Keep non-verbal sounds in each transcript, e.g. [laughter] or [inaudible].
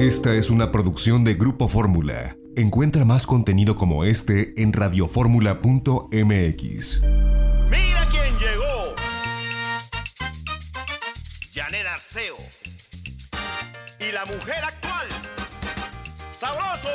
Esta es una producción de Grupo Fórmula. Encuentra más contenido como este en radioformula.mx. ¡Mira quién llegó! Janet Arceo. Y la mujer actual. ¡Sabroso!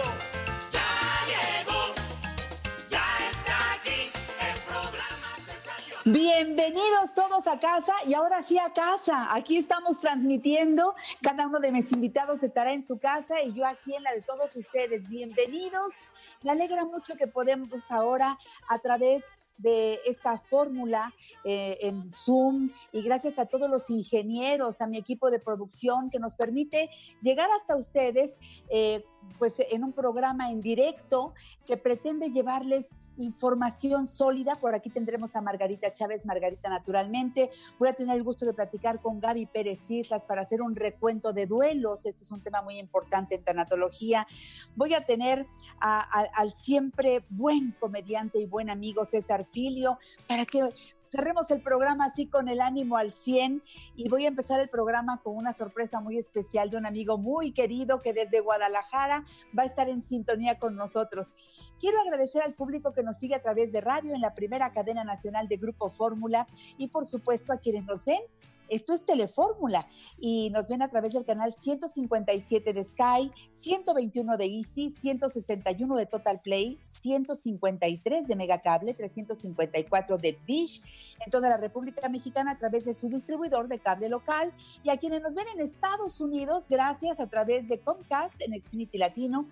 Bienvenidos todos a casa y ahora sí a casa. Aquí estamos transmitiendo. Cada uno de mis invitados estará en su casa y yo aquí en la de todos ustedes. Bienvenidos. Me alegra mucho que podemos ahora a través de esta fórmula eh, en Zoom y gracias a todos los ingenieros, a mi equipo de producción que nos permite llegar hasta ustedes eh, pues en un programa en directo que pretende llevarles información sólida. Por aquí tendremos a Margarita Chávez, Margarita naturalmente. Voy a tener el gusto de platicar con Gaby Pérez Islas para hacer un recuento de duelos. Este es un tema muy importante en tanatología. Voy a tener al siempre buen comediante y buen amigo César Filio para que cerremos el programa así con el ánimo al 100 y voy a empezar el programa con una sorpresa muy especial de un amigo muy querido que desde Guadalajara va a estar en sintonía con nosotros. Quiero agradecer al público que nos sigue a través de radio en la primera cadena nacional de Grupo Fórmula y por supuesto a quienes nos ven esto es Telefórmula y nos ven a través del canal 157 de Sky, 121 de Easy, 161 de Total Play, 153 de Megacable, 354 de Dish en toda la República Mexicana a través de su distribuidor de cable local y a quienes nos ven en Estados Unidos gracias a través de Comcast en Xfinity Latino,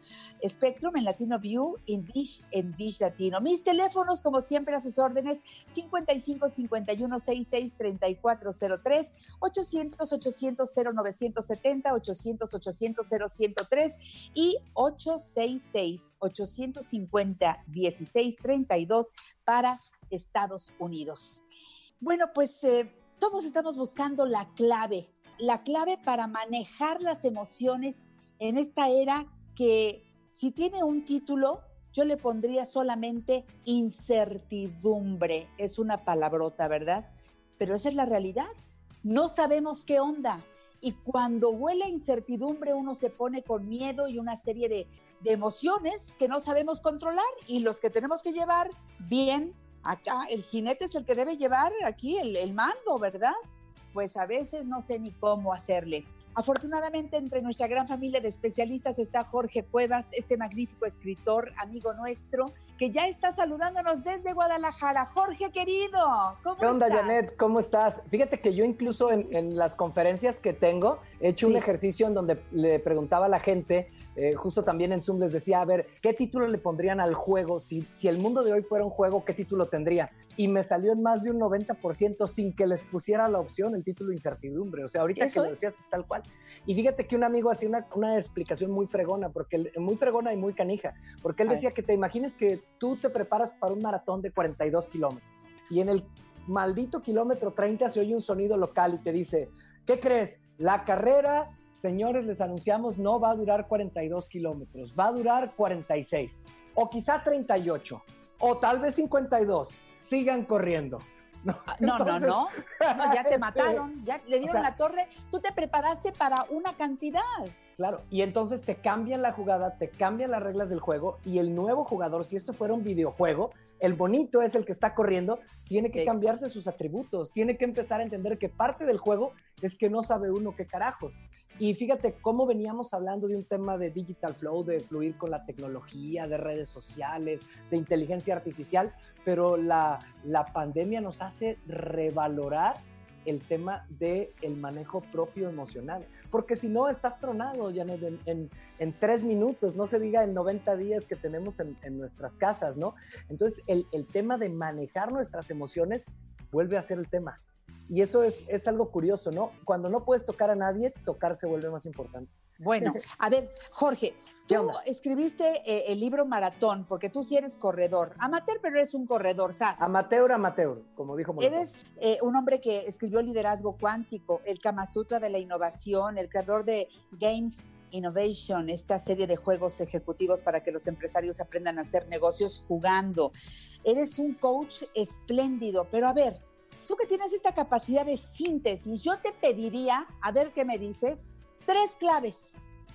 Spectrum en Latino View y Dish en Dish Latino. Mis teléfonos como siempre a sus órdenes 55 51 66 3403 800-800-0970, 800-800-0103 y 866-850-1632 para Estados Unidos. Bueno, pues eh, todos estamos buscando la clave, la clave para manejar las emociones en esta era que si tiene un título, yo le pondría solamente incertidumbre. Es una palabrota, ¿verdad? Pero esa es la realidad no sabemos qué onda. Y cuando huele incertidumbre, uno se pone con miedo y una serie de, emociones que no sabemos controlar y los que tenemos que llevar bien acá, el jinete es el que debe llevar aquí el, el mando, ¿verdad? Pues a veces no sé ni cómo hacerle. Afortunadamente, entre nuestra gran familia de especialistas está Jorge Cuevas, este magnífico escritor, amigo nuestro, que ya está saludándonos desde Guadalajara. Jorge, querido, ¿cómo ¿Qué onda, Janet? ¿Cómo estás? Fíjate que yo incluso en, las conferencias que tengo, he hecho un ejercicio en donde le preguntaba a la gente eh, justo también en Zoom les decía, a ver, ¿qué título le pondrían al juego? Si, si el mundo de hoy fuera un juego, ¿qué título tendría? Y me salió en más de un 90% sin que les pusiera la opción el título incertidumbre. O sea, ahorita que lo decías es tal cual. Y fíjate que un amigo hacía una, una explicación muy fregona, porque muy fregona y muy canija, porque él decía que te imagines que tú te preparas para un maratón de 42 kilómetros y en el maldito kilómetro 30 se oye un sonido local y te dice, ¿qué crees? La carrera señores, les anunciamos, no va a durar 42 kilómetros, va a durar 46 o quizá 38 o tal vez 52. Sigan corriendo. [laughs] No, no, no, no, ya te [laughs] este, mataron, ya le dieron la torre. Tú te preparaste para una cantidad. Claro, y entonces te cambian la jugada, te cambian las reglas del juego y el nuevo jugador, si esto fuera un videojuego, el bonito es el que está corriendo, tiene que cambiarse sus atributos, tiene que empezar a entender que parte del juego es que no sabe uno qué carajos. Y fíjate cómo veníamos hablando de un tema de digital flow, de fluir con la tecnología, de redes sociales, de inteligencia artificial, pero la, la pandemia nos hace revalorar el tema del el manejo propio emocional. Porque si no, estás tronado, Janet, en, en, tres minutos, no se diga en 90 días que tenemos en, en nuestras casas, ¿no? Entonces, el, el, tema de manejar nuestras emociones vuelve a ser el tema. Y eso es, es algo curioso, ¿no? Cuando no puedes tocar a nadie, tocar se vuelve más importante. Bueno, [laughs] a ver, Jorge, ¿Qué tú escribiste eh, el libro Maratón, porque tú sí eres corredor. Amateur, pero eres un corredor, Sas. Amateur, amateur, como dijo Molotov. Eres eh, un hombre que escribió Liderazgo Cuántico, el Kama Sutra de la Innovación, el creador de Games Innovation, esta serie de juegos ejecutivos para que los empresarios aprendan a hacer negocios jugando. Eres un coach espléndido, pero a ver, tú que tienes esta capacidad de síntesis, yo te pediría, a ver qué me dices, tres claves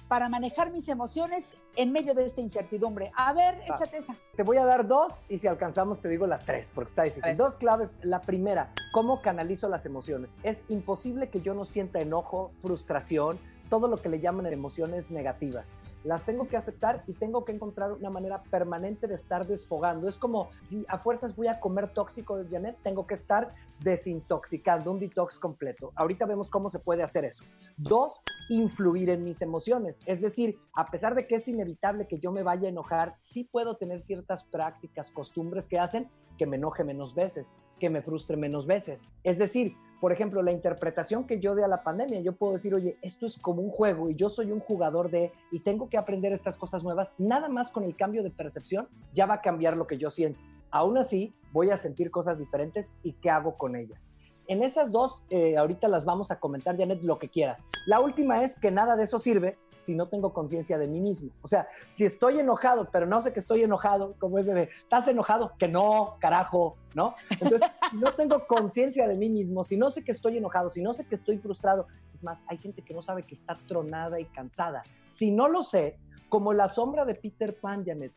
para manejar mis emociones en medio de esta incertidumbre. A ver, échate esa. Te voy a dar dos y si alcanzamos te digo la tres, porque está difícil. Dos claves. La primera, ¿cómo canalizo las emociones? Es imposible que yo no sienta enojo, frustración, todo lo que le llaman emociones negativas. Las tengo que aceptar y tengo que encontrar una manera permanente de estar desfogando. Es como si a fuerzas voy a comer tóxico, Janet, tengo que estar desintoxicando, un detox completo. Ahorita vemos cómo se puede hacer eso. Dos, influir en mis emociones. Es decir, a pesar de que es inevitable que yo me vaya a enojar, sí puedo tener ciertas prácticas, costumbres que hacen que me enoje menos veces, que me frustre menos veces. Es decir, por ejemplo, la interpretación que yo dé a la pandemia, yo puedo decir, oye, esto es como un juego y yo soy un jugador de y tengo que aprender estas cosas nuevas, nada más con el cambio de percepción ya va a cambiar lo que yo siento. Aún así, voy a sentir cosas diferentes y qué hago con ellas. En esas dos, eh, ahorita las vamos a comentar, Janet, lo que quieras. La última es que nada de eso sirve si no tengo conciencia de mí mismo. O sea, si estoy enojado, pero no sé que estoy enojado, como es de, ¿estás enojado? Que no, carajo, ¿no? Entonces, si no tengo conciencia de mí mismo, si no sé que estoy enojado, si no sé que estoy frustrado, es más, hay gente que no sabe que está tronada y cansada. Si no lo sé, como la sombra de Peter Pan, Janet,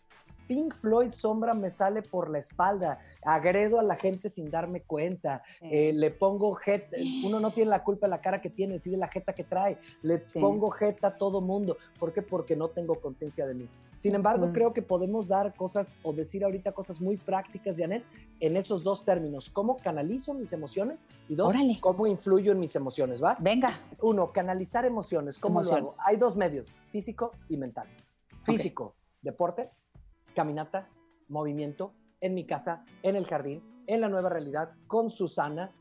Pink Floyd sombra me sale por la espalda, agredo a la gente sin darme cuenta, eh, le pongo jeta, [gasps] uno no tiene la culpa de la cara que tiene, sí de la jeta que trae, le Sí. pongo jeta a todo mundo, ¿por qué? Porque no tengo conciencia de mí. Sin embargo, creo que podemos dar cosas o decir ahorita cosas muy prácticas, Janet, en esos dos términos, cómo canalizo mis emociones y dos, Órale. cómo influyo en mis emociones, ¿va? Venga, Uno, canalizar emociones. ¿Cómo lo hago? Hay dos medios, físico y mental. Físico, deporte, caminata, movimiento, en mi casa, en el jardín, en la nueva realidad, con Susana,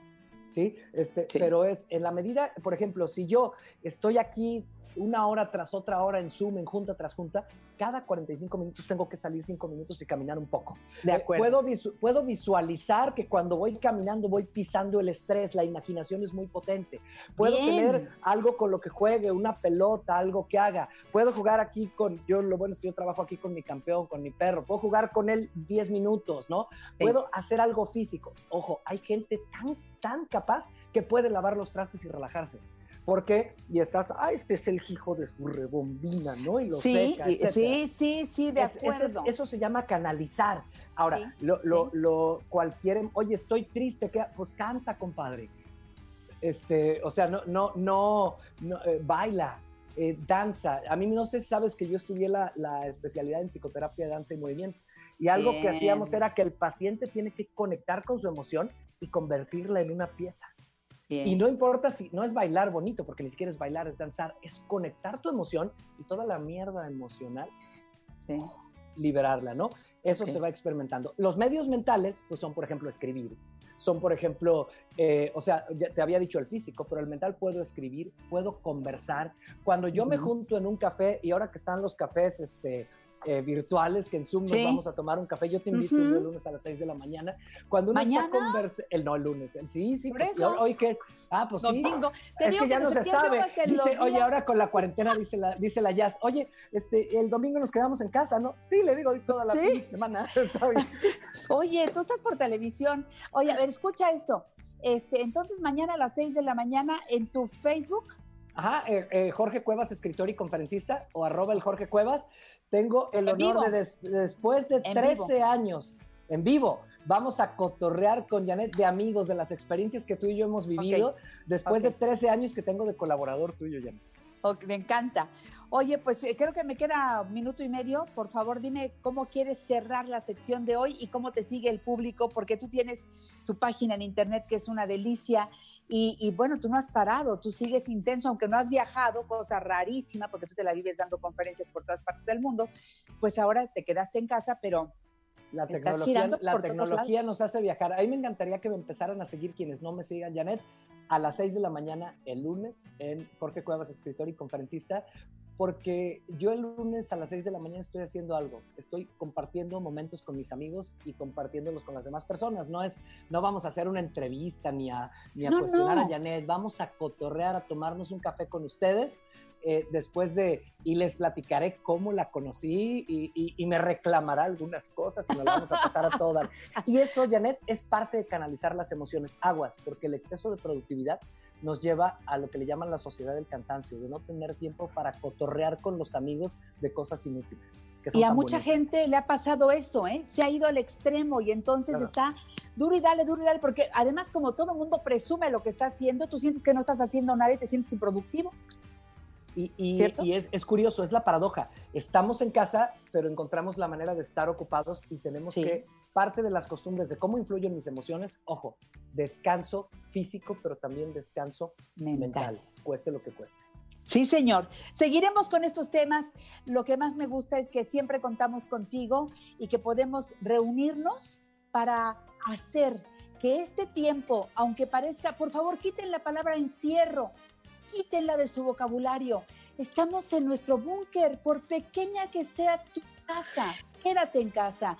¿sí? Este, Sí. Pero es en la medida, por ejemplo, si yo estoy aquí una hora tras otra hora en Zoom, en junta tras junta, cada 45 minutos tengo que salir 5 minutos y caminar un poco. de acuerdo. Puedo, visu- puedo visualizar que cuando voy caminando voy pisando el estrés, la imaginación es muy potente. Puedo Bien. tener algo con lo que juegue, una pelota, algo que haga. Puedo jugar aquí con, yo lo bueno es que yo trabajo aquí con mi campeón, con mi perro. Puedo jugar con él 10 minutos, ¿no? Sí. Puedo hacer algo físico. Ojo, hay gente tan, tan capaz que puede lavar los trastes y relajarse. ¿Por qué? Y estás, ah, este es el hijo de su rebombina, ¿no? Y lo Sí, seca, y- sí, sí, sí, de es- acuerdo. eso se llama canalizar. Ahora, Sí, lo, lo, sí. lo- cualquier, oye, estoy triste, ¿qué? pues canta, compadre. Este, o sea, no, no, no, no, eh, baila, eh, danza. A mí no sé si sabes que yo estudié la, la especialidad en psicoterapia de danza y movimiento. Y algo que hacíamos era que el paciente tiene que conectar con su emoción y convertirla en una pieza. Bien. Y no importa si no es bailar bonito, porque ni siquiera es bailar, es danzar, es conectar tu emoción y toda la mierda emocional Sí. liberarla, ¿no? Eso Ok. se va experimentando. Los medios mentales, pues son, por ejemplo, escribir. Son, por ejemplo, eh, o sea, ya te había dicho el físico, pero el mental puedo escribir, puedo conversar. Cuando yo me Ujú. junto en un café, y ahora que están los cafés este, eh, virtuales, que en Zoom nos Sí. vamos a tomar un café, yo te invito Ujú. el lunes a las 6 de la mañana. Cuando uno ¿Mañana? está conversando, el no, el lunes, el, sí, sí, Por pues, eso. hoy que es, ah, pues sí. Domingo. Te Es digo que ya no se sabe. Dice, oye, ahora con la cuarentena, dice la, dice la Jazz, oye, este, el domingo nos quedamos en casa, ¿no? Sí, le digo toda la Sí. semana. [laughs] [laughs] Oye, tú estás por televisión. Oye, a ver, escucha esto. Este, entonces mañana a las 6 de la mañana en tu Facebook. Ajá, eh, eh, Jorge Cuevas, escritor y conferencista, o arroba el Jorge Cuevas. Tengo el honor de, des- después de En 13 años, en vivo, vamos a cotorrear con Janet de amigos, de las experiencias que tú y yo hemos vivido, después de 13 años que tengo de colaborador tuyo, Janet. Ok, me encanta. Oye, pues eh, creo que me queda un minuto y medio. Por favor, dime cómo quieres cerrar la sección de hoy y cómo te sigue el público, porque tú tienes tu página en internet que es una delicia. Y, y bueno, tú no has parado, tú sigues intenso, aunque no has viajado, cosa rarísima, porque tú te la vives dando conferencias por todas partes del mundo. Pues ahora te quedaste en casa, pero La Estás tecnología, girando la tecnología nos hace viajar. A mí me encantaría que me empezaran a seguir quienes no me sigan, Janet, a las 6 de la mañana el lunes en Jorge Cuevas, escritor y conferencista, porque yo el lunes a las 6 de la mañana estoy haciendo algo, estoy compartiendo momentos con mis amigos y compartiéndolos con las demás personas. No es, no vamos a hacer una entrevista ni a, ni a cuestionar a Janet, vamos a cotorrear, a tomarnos un café con ustedes. Eh, después de, y les platicaré cómo la conocí y, y, me reclamará algunas cosas y nos la vamos a pasar a todas. [laughs] Y eso, Janet, es parte de canalizar las emociones. Aguas, porque el exceso de productividad nos lleva a lo que le llaman la sociedad del cansancio, de no tener tiempo para cotorrear con los amigos de cosas inútiles. y a mucha gente le ha pasado eso, ¿eh? Se ha ido al extremo y entonces está duro y dale, duro y dale, porque además como todo mundo presume lo que está haciendo, tú sientes que no estás haciendo nada y te sientes improductivo. Y, y, es, es, curioso, es la paradoja. Estamos en casa, pero encontramos la manera de estar ocupados y tenemos que, parte de las costumbres de cómo influyen mis emociones, ojo, descanso físico, pero también descanso mental, cueste lo que cueste. Sí, señor. Seguiremos con estos temas. Lo que más me gusta es que siempre contamos contigo y que podemos reunirnos para hacer que este tiempo, aunque parezca, por favor, quiten la palabra encierro, quítenla de su vocabulario. Estamos en nuestro búnker, por pequeña que sea tu casa, quédate en casa.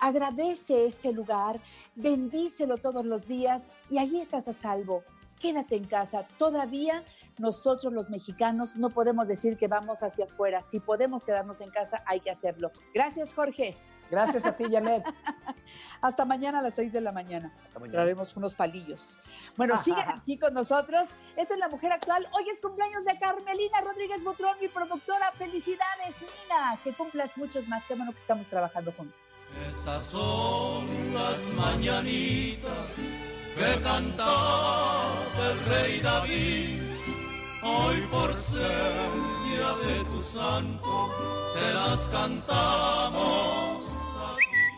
Agradece ese lugar, bendícelo todos los días y allí estás a salvo. Quédate en casa. Todavía nosotros los mexicanos no podemos decir que vamos hacia afuera. Si podemos quedarnos en casa, hay que hacerlo. Gracias, Jorge. Gracias a ti, Janet. [laughs] Hasta mañana a las 6 de la mañana. Traeremos unos palillos. Bueno, sigan aquí con nosotros. Esta es La Mujer Actual. Hoy es cumpleaños de Carmelina Rodríguez Botrón, mi productora. Felicidades, Nina. Que cumplas muchos más. Qué bueno que estamos trabajando juntos. Estas son las mañanitas que cantaba el rey David. Hoy por ser día de tu santo, te las cantamos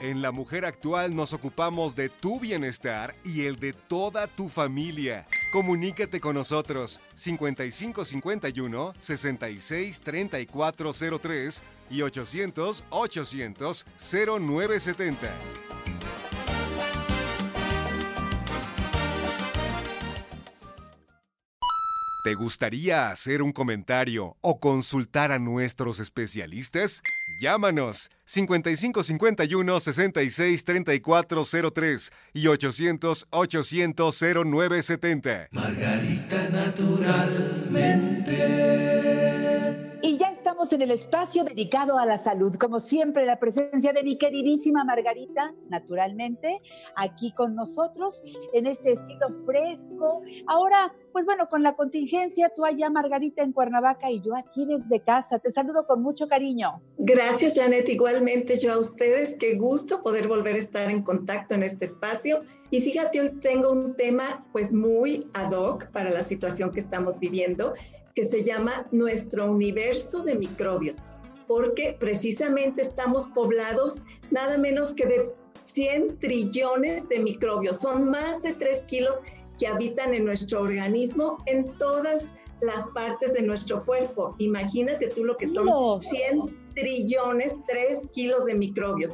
en La Mujer Actual nos ocupamos de tu bienestar y el de toda tu familia. Comunícate con nosotros 5551 66 3403 y 800 800 0970. ¿Te gustaría hacer un comentario o consultar a nuestros especialistas? Llámanos 5551 66 3403 y 800 800 0970. Margarita naturalmente. Estamos en el espacio dedicado a la salud. Como siempre, la presencia de mi queridísima Margarita, naturalmente, aquí con nosotros en este estilo fresco. Ahora pues bueno, con la contingencia, tú allá, Margarita, en Cuernavaca y yo aquí desde casa. Te saludo con mucho cariño. Gracias, Janet. Igualmente yo a ustedes. Qué gusto poder volver a estar en contacto en este espacio. Y fíjate, hoy tengo un tema pues muy ad hoc para la situación que estamos viviendo, que se llama Nuestro Universo de Microbios, porque precisamente estamos poblados nada menos que de 100 trillones de microbios. Son más de 3 kilos que habitan en nuestro organismo en todas las partes de nuestro cuerpo. Imagínate tú lo que son 100 trillones, 3 kilos de microbios.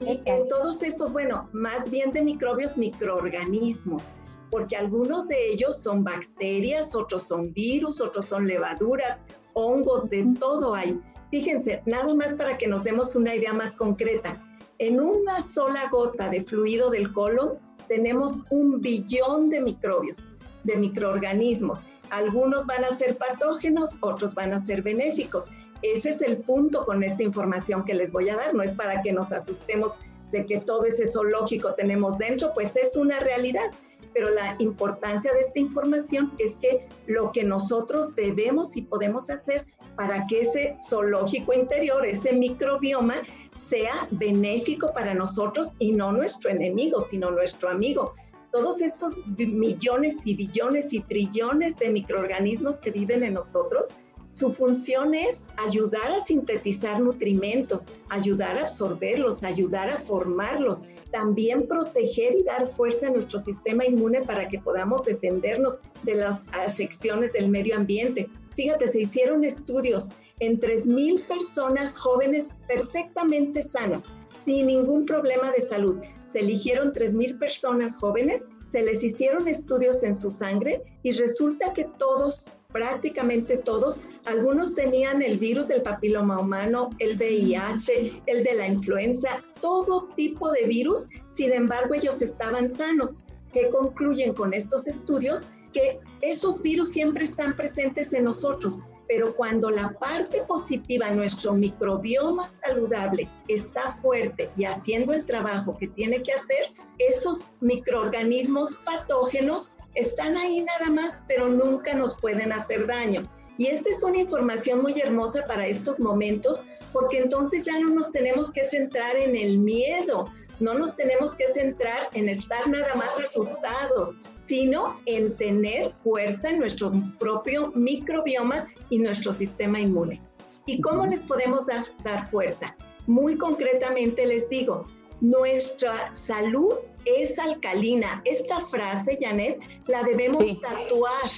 Y en todos estos, bueno, más bien de microbios, microorganismos, porque algunos de ellos son bacterias, otros son virus, otros son levaduras, hongos, de todo hay. Fíjense, nada más para que nos demos una idea más concreta. En una sola gota de fluido del colon tenemos un billón de microbios, de microorganismos. Algunos van a ser patógenos, otros van a ser benéficos. Ese es el punto con esta información que les voy a dar. No es para que nos asustemos de que todo ese zoológico tenemos dentro, pues es una realidad. Pero la importancia de esta información es que lo que nosotros debemos y podemos hacer para que ese zoológico interior, ese microbioma, sea benéfico para nosotros y no nuestro enemigo, sino nuestro amigo. Todos estos millones y billones y trillones de microorganismos que viven en nosotros, su función es ayudar a sintetizar nutrimentos, ayudar a absorberlos, ayudar a formarlos, también proteger y dar fuerza a nuestro sistema inmune para que podamos defendernos de las afecciones del medio ambiente. Fíjate, se hicieron estudios en 3.000 personas jóvenes perfectamente sanas, sin ningún problema de salud. Se eligieron 3.000 personas jóvenes, se les hicieron estudios en su sangre y resulta que todos prácticamente todos. Algunos tenían el virus del papiloma humano, el VIH, el de la influenza, todo tipo de virus. Sin embargo, ellos estaban sanos. ¿Qué concluyen con estos estudios? Que esos virus siempre están presentes en nosotros, pero cuando la parte positiva, nuestro microbioma saludable, está fuerte y haciendo el trabajo que tiene que hacer, esos microorganismos patógenos están ahí nada más, pero nunca nos pueden hacer daño. Y esta es una información muy hermosa para estos momentos, porque entonces ya no nos tenemos que centrar en el miedo, no nos tenemos que centrar en estar nada más asustados, sino en tener fuerza en nuestro propio microbioma y nuestro sistema inmune. ¿Y cómo les podemos dar, fuerza? Muy concretamente les digo, nuestra salud es alcalina. Esta frase, Janet, la debemos tatuar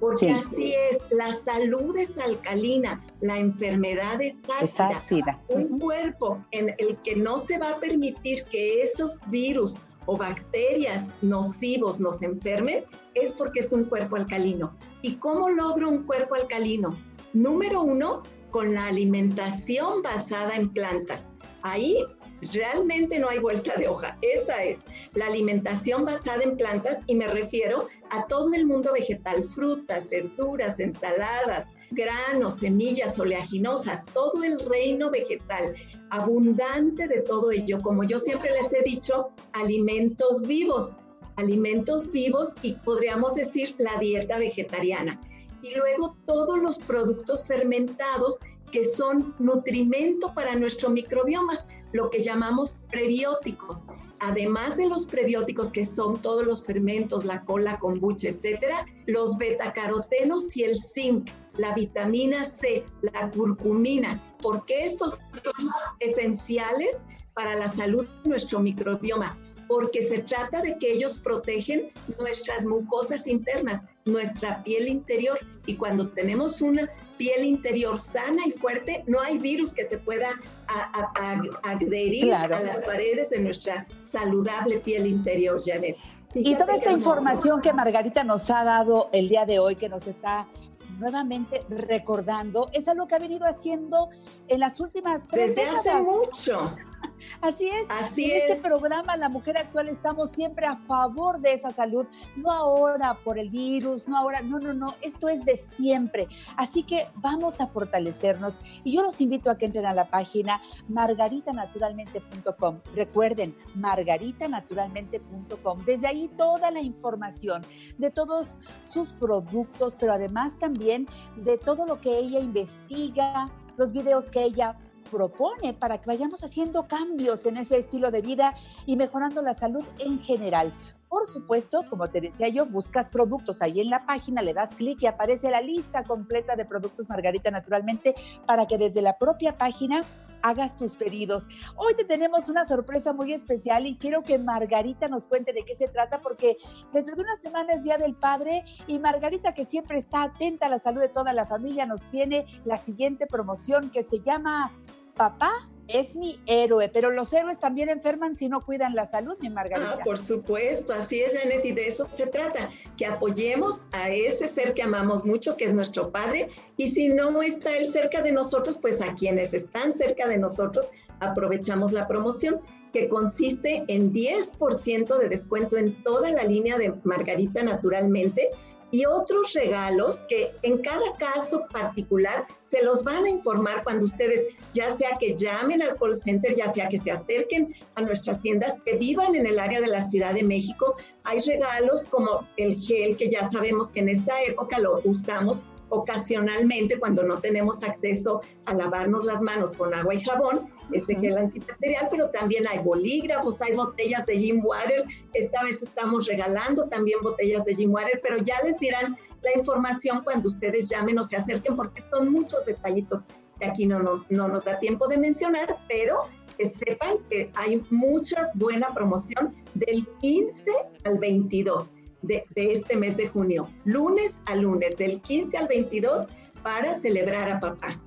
porque así es, la salud es alcalina, la enfermedad es ácida. Un cuerpo en el que no se va a permitir que esos virus o bacterias nocivos nos enfermen es porque es un cuerpo alcalino. ¿Y cómo logro un cuerpo alcalino? Número uno, con la alimentación basada en plantas. Ahí realmente no hay vuelta de hoja. Esa es la alimentación basada en plantas y me refiero a todo el mundo vegetal, frutas, verduras, ensaladas, granos, semillas oleaginosas, todo el reino vegetal, abundante de todo ello. Como yo siempre les he dicho, alimentos vivos, alimentos vivos y podríamos decir la dieta vegetariana. Y luego todos los productos fermentados que son nutrimento para nuestro microbioma lo que llamamos prebióticos. Además de los prebióticos que son todos los fermentos, la cola, kombucha, etcétera, los betacarotenos y el zinc, la vitamina C, la curcumina, porque estos son esenciales para la salud de nuestro microbioma porque se trata de que ellos protegen nuestras mucosas internas, nuestra piel interior. Y cuando tenemos una piel interior sana y fuerte, no hay virus que se pueda adherir a las paredes de nuestra saludable piel interior, Janet. y toda esta información que Margarita nos ha dado el día de hoy, que nos está nuevamente recordando, es algo que ha venido haciendo en las últimas tres Desde hace mucho. Así es. Así en este programa, La Mujer Actual, estamos siempre a favor de esa salud, no ahora por el virus, no ahora, no, no, no, esto es de siempre. Así que vamos a fortalecernos y yo los invito a que entren a la página margaritanaturalmente.com. Recuerden, margaritanaturalmente.com. Desde ahí toda la información de todos sus productos, pero además también de todo lo que ella investiga, los videos que ella propone para que vayamos haciendo cambios en ese estilo de vida y mejorando la salud en general. Por supuesto, como te decía yo, buscas productos ahí en la página, le das clic y aparece la lista completa de productos Margarita naturalmente para que desde la propia página hagas tus pedidos. Hoy te tenemos una sorpresa muy especial y quiero que Margarita nos cuente de qué se trata porque dentro de unas semanas Día del Padre y Margarita que siempre está atenta a la salud de toda la familia nos tiene la siguiente promoción que se llama papá es mi héroe, pero los héroes también enferman si no cuidan la salud, mi Margarita. Ah, por supuesto, así es, Janet, y de eso se trata, que apoyemos a ese ser que amamos mucho, que es nuestro Padre, y si no está Él cerca de nosotros, pues a quienes están cerca de nosotros, aprovechamos la promoción, que consiste en 10% de descuento en toda la línea de Margarita naturalmente, y otros regalos que en cada caso particular se los van a informar cuando ustedes, ya sea que llamen al call center, ya sea que se acerquen a nuestras tiendas, que vivan en el área de la Ciudad de México. Hay regalos como el gel, que ya sabemos que en esta época lo usamos ocasionalmente cuando no tenemos acceso a lavarnos las manos con agua y jabón, ese gel antibacterial, pero también hay bolígrafos, hay botellas de Jim Water. Esta vez estamos regalando también botellas de Jim Water, pero ya les dirán la información cuando ustedes llamen o se acerquen, porque son muchos detallitos que aquí no nos, no nos da tiempo de mencionar, pero que sepan que hay mucha buena promoción del 15 al 22 de, este mes de junio, lunes a lunes, del 15 al 22, para celebrar a papá.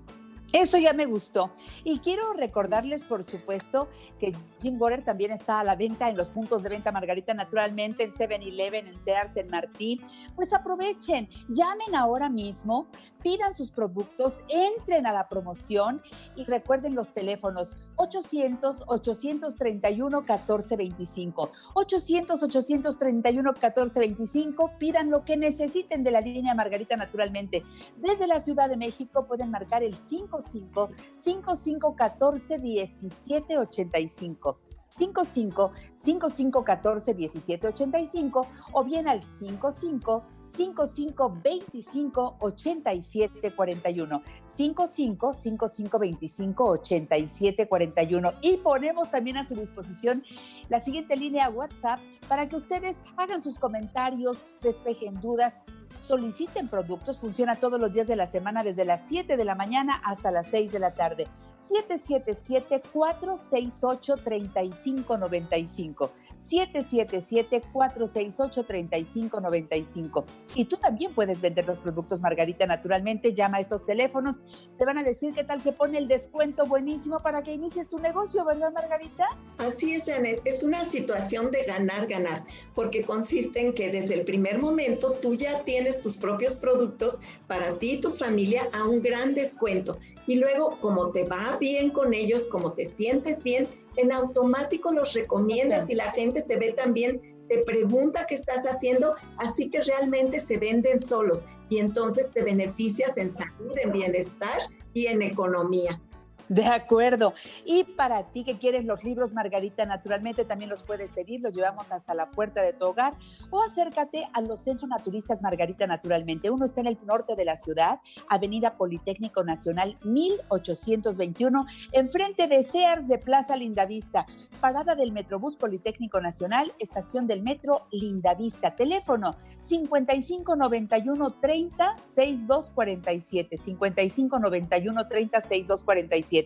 Eso ya me gustó. Y quiero recordarles, por supuesto, que Jim Water también está a la venta en los puntos de venta Margarita, naturalmente, en 7-Eleven, en Sears, en Martín. Pues aprovechen, llamen ahora mismo, pidan sus productos, entren a la promoción y recuerden los teléfonos 800-831-1425. 800-831-1425. Pidan lo que necesiten de la línea Margarita, naturalmente. Desde la Ciudad de México pueden marcar el 5 55 5514 1785. 55 5514 1785 o bien al 55 55 25 87 41 55 55 25 87 41 y ponemos también a su disposición la siguiente línea WhatsApp para que ustedes hagan sus comentarios, despejen dudas, soliciten productos. Funciona todos los días de la semana desde las 7 de la mañana hasta las 6 de la tarde. 777-468-3595. 777-468-3595. Y tú también puedes vender los productos Margarita naturalmente. Llama a estos teléfonos. Te van a decir qué tal se pone el descuento buenísimo para que inicies tu negocio, ¿verdad, Margarita? Así es, Janet. Es una situación de ganar, ganar, porque consiste en que desde el primer momento tú ya tienes tus propios productos para ti y tu familia a un gran descuento. Y luego, como te va bien con ellos, como te sientes bien, en automático los recomiendas y la gente te ve también, te pregunta qué estás haciendo, así que realmente se venden solos y entonces te beneficias en salud, en bienestar y en economía. [laughs] De acuerdo. Y para ti que quieres los libros Margarita, naturalmente también los puedes pedir, los llevamos hasta la puerta de tu hogar o acércate a los centros naturistas Margarita, naturalmente. Uno está en el norte de la ciudad, Avenida Politécnico Nacional 1821, enfrente de Sears de Plaza Lindavista, parada del Metrobús Politécnico Nacional, estación del Metro Lindavista. Teléfono 5591 30 6247, 5591 30 6247.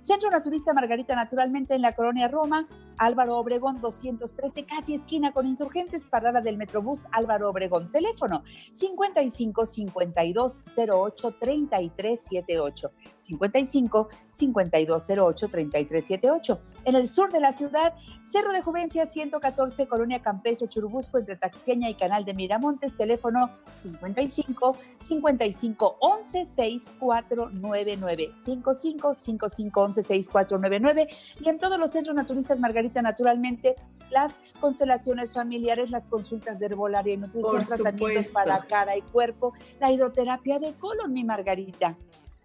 Centro Naturista Margarita, naturalmente en la colonia Roma, Álvaro Obregón 213, casi esquina con insurgentes, parada del Metrobús Álvaro Obregón. Teléfono 55 52 08 33 78. 55 52 08 33 78. En el sur de la ciudad, Cerro de Juvencia 114, Colonia Campestre, Churubusco, entre Taxqueña y Canal de Miramontes. Teléfono 55 55 11 6499. 55 5511-6499 y en todos los centros naturistas Margarita, naturalmente, las constelaciones familiares, las consultas de herbolaria y nutrición, tratamientos para cara y cuerpo, la hidroterapia de colon, mi Margarita.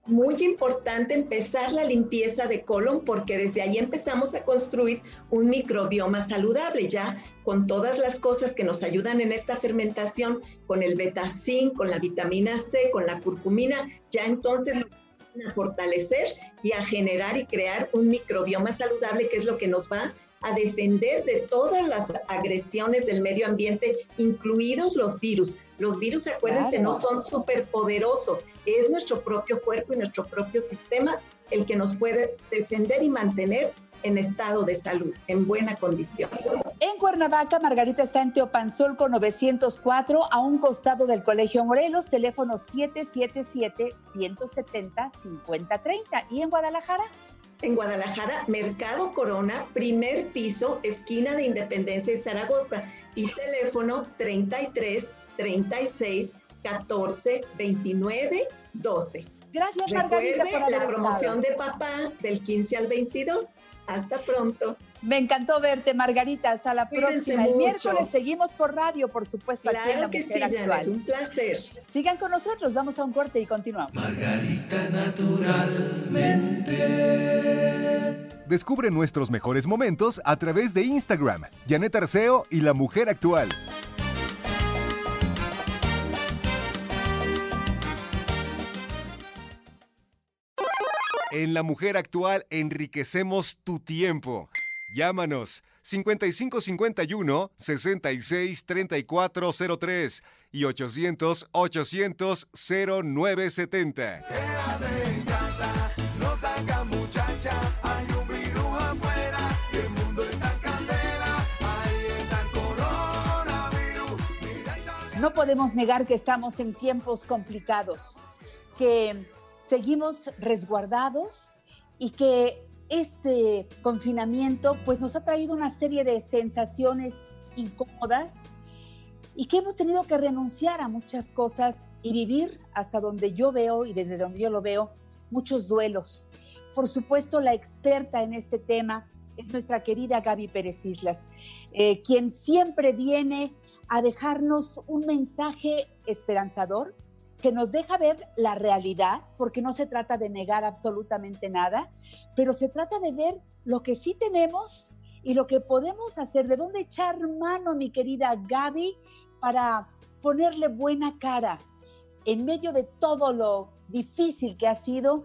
Muy importante empezar la limpieza de colon porque desde ahí empezamos a construir un microbioma saludable ya con todas las cosas que nos ayudan en esta fermentación, con el betacin, con la vitamina C, con la curcumina, ya entonces a fortalecer y a generar y crear un microbioma saludable, que es lo que nos va a defender de todas las agresiones del medio ambiente, incluidos los virus. Los virus, acuérdense, no son superpoderosos, es nuestro propio cuerpo y nuestro propio sistema el que nos puede defender y mantener en estado de salud, en buena condición. En Cuernavaca, Margarita está en Teopanzolco 904, a un costado del Colegio Morelos, teléfono 777-170-5030. ¿Y en Guadalajara? En Guadalajara, Mercado Corona, primer piso, esquina de Independencia y Zaragoza, y teléfono 33 36 14 29 12. Gracias, Margarita, por la promoción de papá del 15 al 22. Hasta pronto. Me encantó verte, Margarita. Hasta la próxima. El miércoles seguimos por radio, por supuesto. Claro aquí en que sí, Janet, un placer. Sigan con nosotros, vamos a un corte y continuamos. Margarita naturalmente. Descubre nuestros mejores momentos a través de Instagram. Janet Arceo y la mujer actual. En La Mujer Actual enriquecemos tu tiempo. Llámanos 5551 663403 y 800 800 0970. Quédate en casa, no salga muchacha, hay un virus afuera, y el mundo está en candela, ahí está el coronavirus. Mira, Italia. No podemos negar que estamos en tiempos complicados, que seguimos resguardados y que este confinamiento pues nos ha traído una serie de sensaciones incómodas y que hemos tenido que renunciar a muchas cosas y vivir hasta donde yo veo y desde donde yo lo veo muchos duelos. Por supuesto, la experta en este tema es nuestra querida Gaby Pérez Islas, eh, quien siempre viene a dejarnos un mensaje esperanzador que nos deja ver la realidad, porque no se trata de negar absolutamente nada, pero se trata de ver lo que sí tenemos y lo que podemos hacer, de dónde echar mano, mi querida Gaby, para ponerle buena cara en medio de todo lo difícil que ha sido,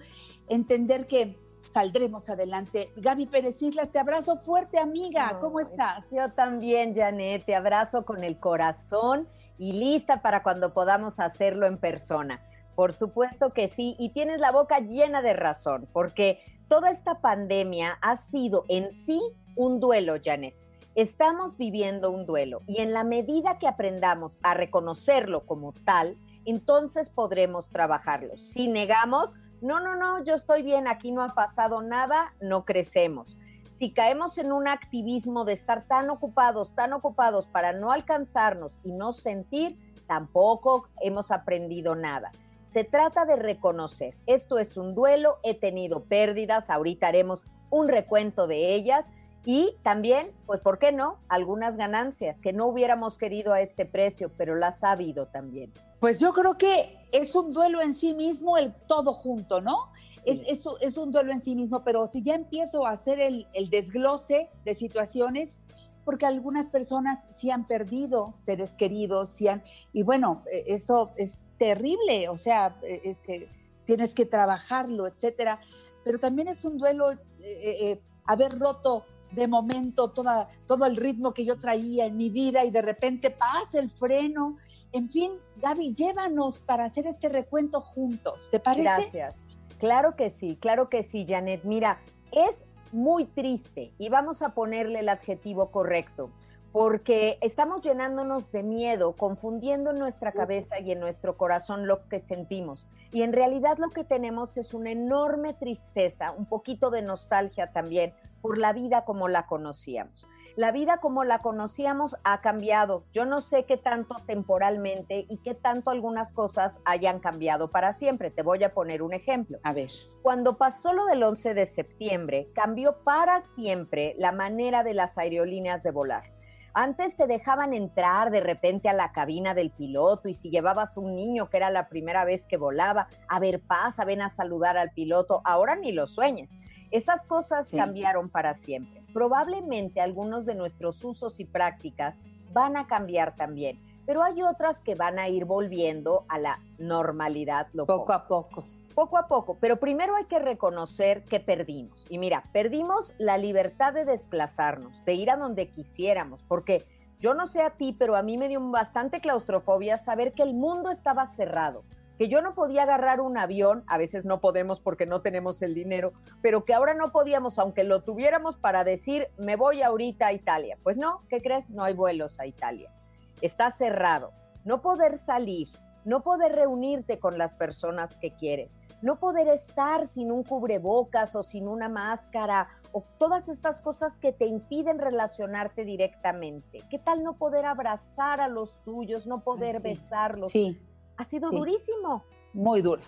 entender que saldremos adelante. Gaby Pérez Islas, te abrazo fuerte, amiga. ¿Cómo estás? Yo también, Janet, te abrazo con el corazón y lista para cuando podamos hacerlo en persona. Por supuesto que sí, y tienes la boca llena de razón, porque toda esta pandemia ha sido en sí un duelo, Janet. Estamos viviendo un duelo y en la medida que aprendamos a reconocerlo como tal, entonces podremos trabajarlo. Si negamos, no, no, no, yo estoy bien, aquí no ha pasado nada, no crecemos. Si caemos en un activismo de estar tan ocupados, tan ocupados para no alcanzarnos y no sentir, tampoco hemos aprendido nada. Se trata de reconocer, esto es un duelo, he tenido pérdidas, ahorita haremos un recuento de ellas y también, pues, ¿por qué no? Algunas ganancias que no hubiéramos querido a este precio, pero las ha habido también. Pues yo creo que es un duelo en sí mismo, el todo junto, ¿no? Es, es, es, un duelo en sí mismo, pero si ya empiezo a hacer el, el, desglose de situaciones, porque algunas personas sí han perdido seres queridos, sí han, y bueno, e, eso es terrible, o sea, e, este, tienes que trabajarlo, etcétera, pero también es un duelo eh, eh, haber roto de momento toda, todo el ritmo que yo traía en mi vida y de repente pasa el freno. En fin, Gaby, llévanos para hacer este recuento juntos, ¿te parece? Gracias. Claro que sí, claro que sí, Janet. Mira, es muy triste y vamos a ponerle el adjetivo correcto, porque estamos llenándonos de miedo, confundiendo en nuestra cabeza y en nuestro corazón lo que sentimos. Y en realidad lo que tenemos es una enorme tristeza, un poquito de nostalgia también, por la vida como la conocíamos. La vida como la conocíamos ha cambiado. Yo no sé qué tanto temporalmente y qué tanto algunas cosas hayan cambiado para siempre. Te voy a poner un ejemplo. A ver. Cuando pasó lo del 11 de septiembre, cambió para siempre la manera de las aerolíneas de volar. Antes te dejaban entrar de repente a la cabina del piloto y si llevabas un niño que era la primera vez que volaba, a ver, pasa, ven a saludar al piloto. Ahora ni lo sueñes. Esas cosas sí. cambiaron para siempre. Probablemente algunos de nuestros usos y prácticas van a cambiar también, pero hay otras que van a ir volviendo a la normalidad. Poco, poco a poco. Poco a poco, pero primero hay que reconocer que perdimos. Y mira, perdimos la libertad de desplazarnos, de ir a donde quisiéramos, porque yo no sé a ti, pero a mí me dio bastante claustrofobia saber que el mundo estaba cerrado que yo no podía agarrar un avión, a veces no podemos porque no tenemos el dinero, pero que ahora no podíamos, aunque lo tuviéramos, para decir, me voy ahorita a Italia. Pues no, ¿qué crees? No hay vuelos a Italia. Está cerrado. No poder salir, no poder reunirte con las personas que quieres, no poder estar sin un cubrebocas o sin una máscara o todas estas cosas que te impiden relacionarte directamente. ¿Qué tal no poder abrazar a los tuyos, no poder sí. besarlos? Sí ha sido sí. durísimo. Muy duro.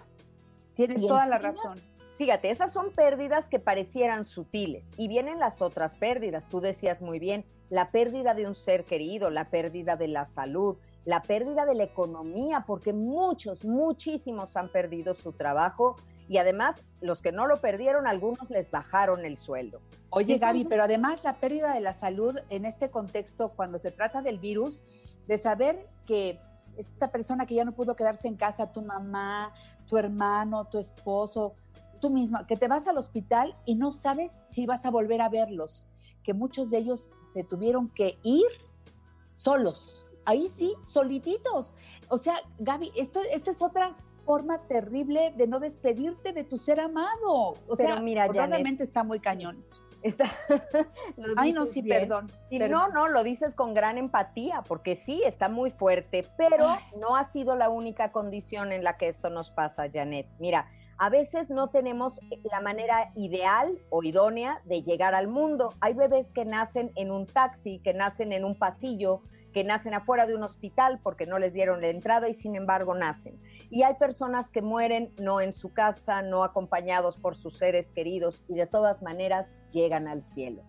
Tienes toda la razón. Fíjate, esas son pérdidas que parecieran sutiles y vienen las otras pérdidas. Tú decías muy bien, la pérdida de un ser querido, la pérdida de la salud, la pérdida de la economía, porque muchos, muchísimos han perdido su trabajo y además los que no lo perdieron, algunos les bajaron el sueldo. Oye, Gaby, pero además la pérdida de la salud en este contexto, cuando se trata del virus, de saber que esta persona que ya no pudo quedarse en casa, tu mamá, tu hermano, tu esposo, tú misma, que te vas al hospital y no sabes si vas a volver a verlos, que muchos de ellos se tuvieron que ir solos, ahí sí, solititos. O sea, Gaby, esto, esta es otra forma terrible de no despedirte de tu ser amado. O Pero sea, mira, realmente está muy cañón eso. Está, [laughs] Ay, no, sí, bien. perdón, y perdón. No, no, lo dices con gran empatía, porque sí, está muy fuerte, pero Ay. no ha sido la única condición en la que esto nos pasa, Janet. Mira, a veces no tenemos la manera ideal o idónea de llegar al mundo. Hay bebés que nacen en un taxi, que nacen en un pasillo, que nacen afuera de un hospital porque no les dieron la entrada y sin embargo nacen. Y hay personas que mueren no en su casa, no acompañados por sus seres queridos y de todas maneras llegan al cielo.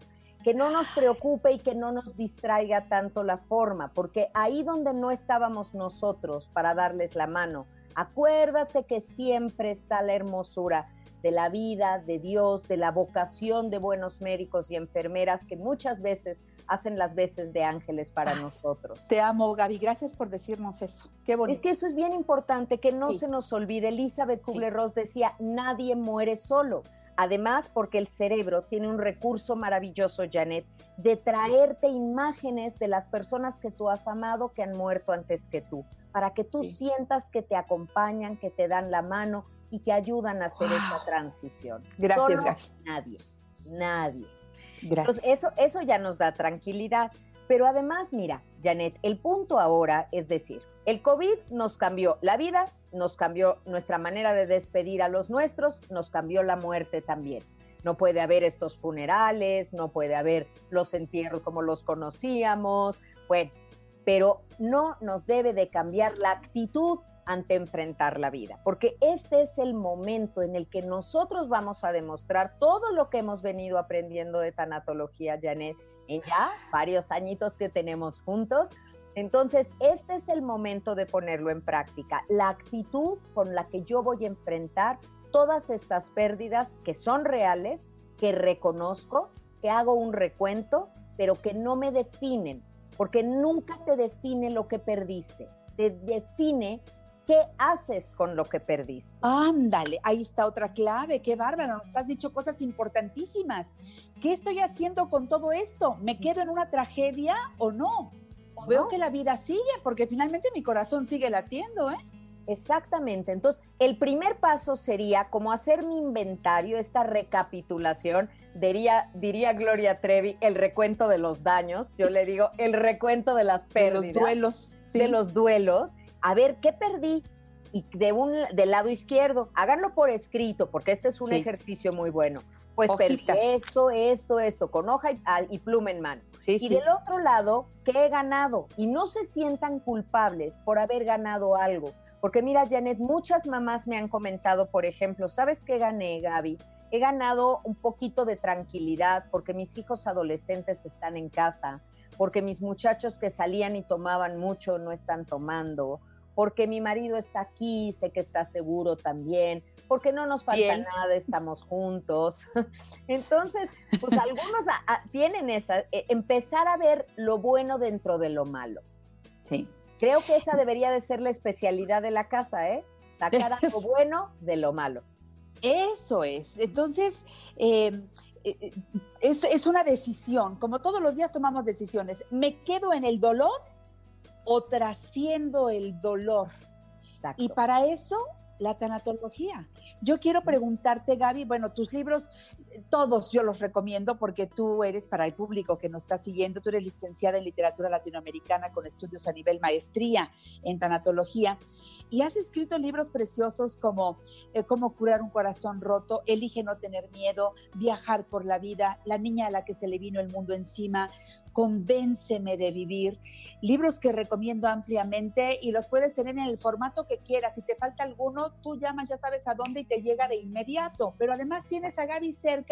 Que no nos preocupe y que no nos distraiga tanto la forma, porque ahí donde no estábamos nosotros para darles la mano, Acuérdate que siempre está la hermosura de la vida, de Dios, de la vocación de buenos médicos y enfermeras que muchas veces hacen las veces de ángeles para Ah, nosotros. Te amo, Gaby. Gracias por decirnos eso. Qué bonito. Es que eso es bien importante, que no Sí. se nos olvide. Elizabeth Kubler-Ross decía, nadie muere solo. Además, porque el cerebro tiene un recurso maravilloso, Janet, de traerte imágenes de las personas que tú has amado que han muerto antes que tú, para que tú Sí. sientas que te acompañan, que te dan la mano y te ayudan a hacer Wow. esta transición. Gracias, Solo. Nadie, nadie. Gracias. Entonces, eso, eso ya nos da tranquilidad. Pero además, mira, Janet, el punto ahora es decir, el COVID nos cambió la vida, nos cambió nuestra manera de despedir a los nuestros, nos cambió la muerte también. No puede haber estos funerales, no puede haber los entierros como los conocíamos, bueno, pero no nos debe de cambiar la actitud ante enfrentar la vida, porque este es el momento en el que nosotros vamos a demostrar todo lo que hemos venido aprendiendo de tanatología, Janet, en ya varios añitos que tenemos juntos. Entonces, este es el momento de ponerlo en práctica, la actitud con la que yo voy a enfrentar todas estas pérdidas que son reales, que reconozco, que hago un recuento, pero que no me definen, porque nunca te define lo que perdiste, te define qué haces con lo que perdiste. Ándale, ahí está otra clave. Qué bárbaro, nos has dicho cosas importantísimas. ¿Qué estoy haciendo con todo esto? ¿Me quedo en una tragedia o no? O veo No. que la vida sigue, porque finalmente mi corazón sigue latiendo, ¿eh? Exactamente. Entonces, el primer paso sería como hacer mi inventario, esta recapitulación, diría, diría Gloria Trevi, el recuento de los daños. Yo le digo el recuento de las De pérdidas. los duelos. sí. de los duelos, a ver qué perdí y de un del lado izquierdo, háganlo por escrito porque este es un Sí. ejercicio muy bueno. Pues perdí esto, esto, esto, con hoja y, y pluma en mano. Sí, Y sí. del otro lado, ¿qué he ganado? Y no se sientan culpables por haber ganado algo. Porque mira, Janet, muchas mamás me han comentado, por ejemplo, ¿sabes qué gané, Gaby? He ganado un poquito de tranquilidad porque mis hijos adolescentes están en casa, porque mis muchachos que salían y tomaban mucho no están tomando, porque mi marido está aquí, sé que está seguro también, porque no nos falta Fiel. nada, estamos juntos. [laughs] Entonces, pues [laughs] algunos a- a- tienen esa, eh, empezar a ver lo bueno dentro de lo malo. Sí. Creo que esa debería de ser la especialidad de la casa, ¿eh? Sacar algo [laughs] bueno de lo malo. Eso es. Entonces, eh, es, es una decisión. Como todos los días tomamos decisiones. ¿Me quedo en el dolor o trasciendo el dolor? Exacto. Y para eso, la tanatología. Yo quiero preguntarte, Gaby, bueno, tus libros, todos yo los recomiendo porque tú eres para el público que nos está siguiendo, tú eres licenciada en literatura latinoamericana con estudios a nivel maestría en tanatología y has escrito libros preciosos como eh, Cómo curar un corazón roto, Elige no tener miedo, Viajar por la vida, La niña a la que se le vino el mundo encima, Convénceme de vivir, libros que recomiendo ampliamente y los puedes tener en el formato que quieras. Si te falta alguno, tú llamas, ya sabes a dónde y te llega de inmediato. Pero además tienes a Gaby cerca.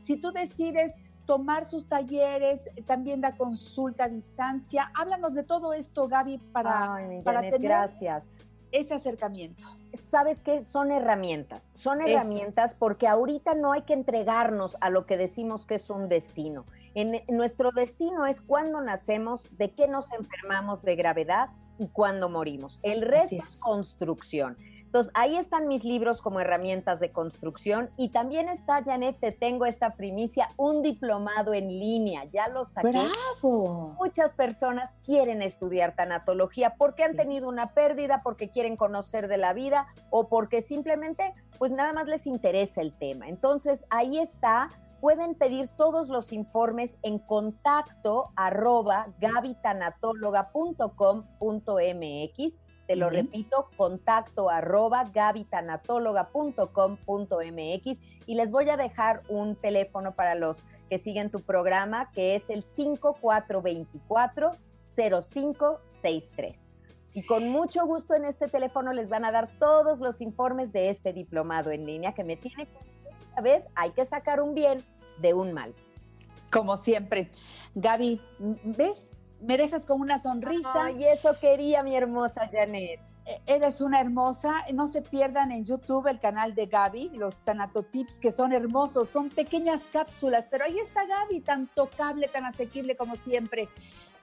Si tú decides tomar sus talleres, también da consulta a distancia. Háblanos de todo esto, Gaby, para, Ay, tener gracias. ese acercamiento. ¿Sabes qué? Son herramientas. Son Eso. herramientas porque ahorita no hay que entregarnos a lo que decimos que es un destino. En, nuestro destino es cuando nacemos, de qué nos enfermamos de gravedad y cuándo morimos. El resto es. construcción. Entonces, ahí están mis libros como herramientas de construcción y también está, Janet, te tengo esta primicia, un diplomado en línea. Ya lo saqué. ¡Bravo! Muchas personas quieren estudiar tanatología porque han tenido una pérdida, porque quieren conocer de la vida o porque simplemente pues nada más les interesa el tema. Entonces ahí está, pueden pedir todos los informes en contacto arroba gabitanatóloga.com.mx Te lo repito, contacto arroba gabitanatóloga.com.mx y les voy a dejar un teléfono para los que siguen tu programa que es el 5424-0563. Y con mucho gusto en este teléfono les van a dar todos los informes de este diplomado en línea que me tiene que vez hay que sacar un bien de un mal. Como siempre. Gaby, ¿ves? Me dejas con una sonrisa. Ay, eso quería mi hermosa Janet. Eh, Eres una hermosa. No se pierdan en YouTube el canal de Gaby, los Tanatotips, que son hermosos. Son pequeñas cápsulas, pero ahí está Gaby, tan tocable, tan asequible como siempre.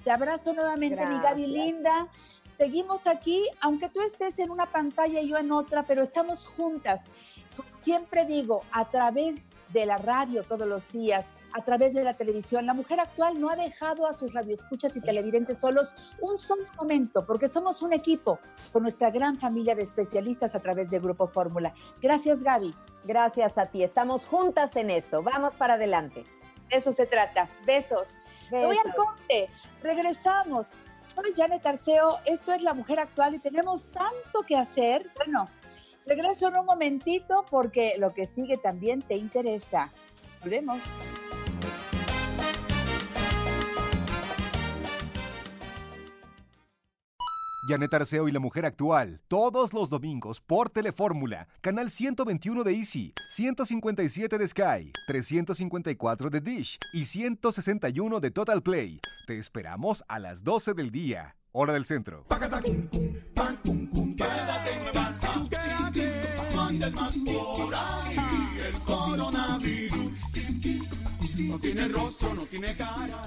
Te abrazo nuevamente, mi Gaby linda. Seguimos aquí, aunque tú estés en una pantalla y yo en otra, pero estamos juntas. Siempre digo, a través de la radio todos los días, a través de la televisión, la mujer actual no ha dejado a sus radioescuchas y televidentes solos un solo momento, porque somos un equipo con nuestra gran familia de especialistas a través de Grupo Fórmula. Gracias, Gaby. Gracias a ti. Estamos juntas en esto. Vamos para adelante. De eso se trata. Besos. Me voy al Besos. corte. Regresamos. Soy Janet Arceo. Esto es La Mujer Actual y tenemos tanto que hacer. Bueno, regreso en un momentito porque lo que sigue también te interesa. Volvemos. Janet Arceo y la mujer actual, todos los domingos por Telefórmula, canal 121 de Easy, 157 de Sky, 354 de Dish y 161 de Total Play. Te esperamos a las 12 del día, hora del centro.